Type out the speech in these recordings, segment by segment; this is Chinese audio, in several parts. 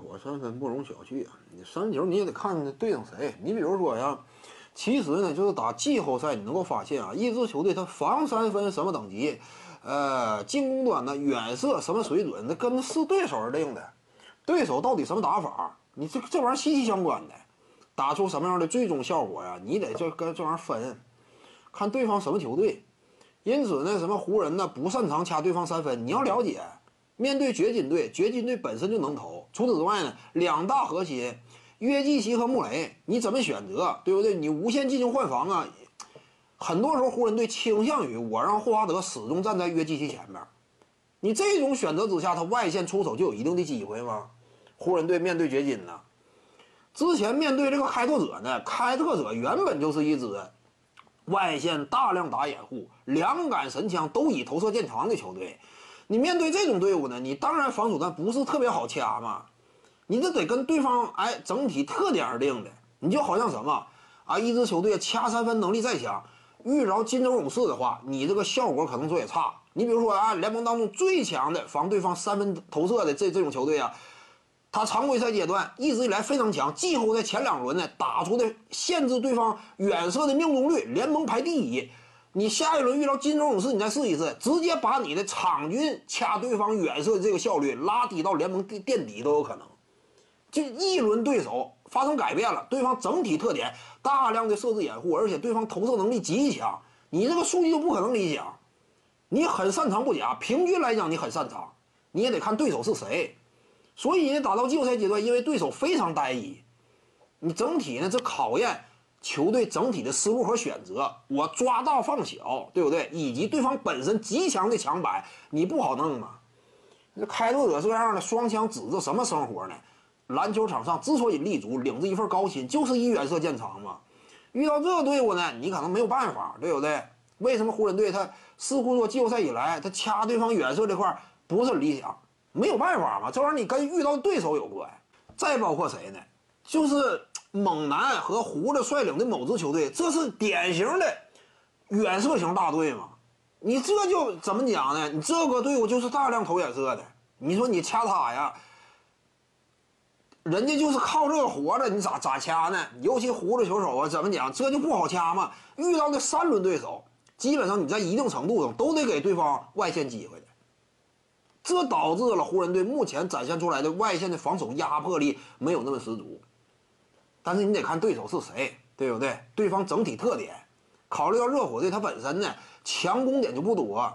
火三分不容小觑啊！你三分球你也得看对应谁。你比如说呀，其实呢，就是打季后赛，你能够发现啊，一支球队它防三分什么等级，呃，进攻端呢远射什么水准，那跟是对手而定的。对手到底什么打法，你这这玩意儿息息相关的。打出什么样的最终效果呀？你得这跟这玩意儿分，看对方什么球队。因此呢，什么湖人呢不擅长掐对方三分，你要了解。面对掘金队，掘金队本身就能投。除此之外呢，两大核心约基奇和穆雷，你怎么选择，对不对？你无限进行换防啊。很多时候湖人队倾向于我让霍华德始终站在约基奇前面。你这种选择之下，他外线出手就有一定的机会吗？湖人队面对掘金呢？之前面对这个开拓者呢，开拓者原本就是一支外线大量打掩护、两杆神枪都以投射见长的球队。你面对这种队伍呢，你当然防守端不是特别好掐嘛，你这得跟对方哎整体特点而定的。你就好像什么啊，一支球队掐三分能力再强，遇着金州勇士的话，你这个效果可能说也差。你比如说啊，联盟当中最强的防对方三分投射的这这种球队啊，他常规赛阶段一直以来非常强，季后赛前两轮呢打出的限制对方远射的命中率联盟排第一。你下一轮遇到金州勇士，你再试一试，直接把你的场均掐对方远射的这个效率拉低到联盟垫底都有可能。就一轮对手发生改变了，对方整体特点大量的设置掩护，而且对方投射能力极强，你这个数据就不可能理想。你很擅长不假，平均来讲你很擅长，你也得看对手是谁。所以呢，打到季后赛阶段，因为对手非常单一，你整体呢这考验。球队整体的思路和选择，我抓大放小，对不对？以及对方本身极强的强板，你不好弄嘛。那开拓者这样的双枪指着什么生活呢？篮球场上之所以立足，领着一份高薪，就是以远射见长嘛。遇到这个队伍呢，你可能没有办法，对不对？为什么湖人队他似乎说季后赛以来，他掐对方远射这块不是理想？没有办法嘛，这玩意儿你跟遇到对手有关。再包括谁呢？就是。猛男和胡子率领的某支球队，这是典型的远射型大队嘛？你这就怎么讲呢？你这个队伍就是大量投远射的。你说你掐他呀？人家就是靠这个活着，你咋咋掐呢？尤其胡子球手啊，怎么讲？这就不好掐嘛。遇到的三轮对手，基本上你在一定程度上都得给对方外线机会的。这导致了湖人队目前展现出来的外线的防守压迫力没有那么十足。但是你得看对手是谁，对不对？对方整体特点，考虑到热火队他本身呢强攻点就不多，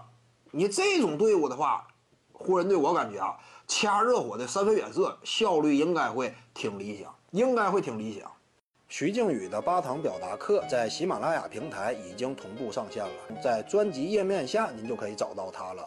你这种队伍的话，湖人队我感觉啊，掐热火的三分远射效率应该会挺理想，应该会挺理想。徐静宇的八堂表达课在喜马拉雅平台已经同步上线了，在专辑页面下您就可以找到它了。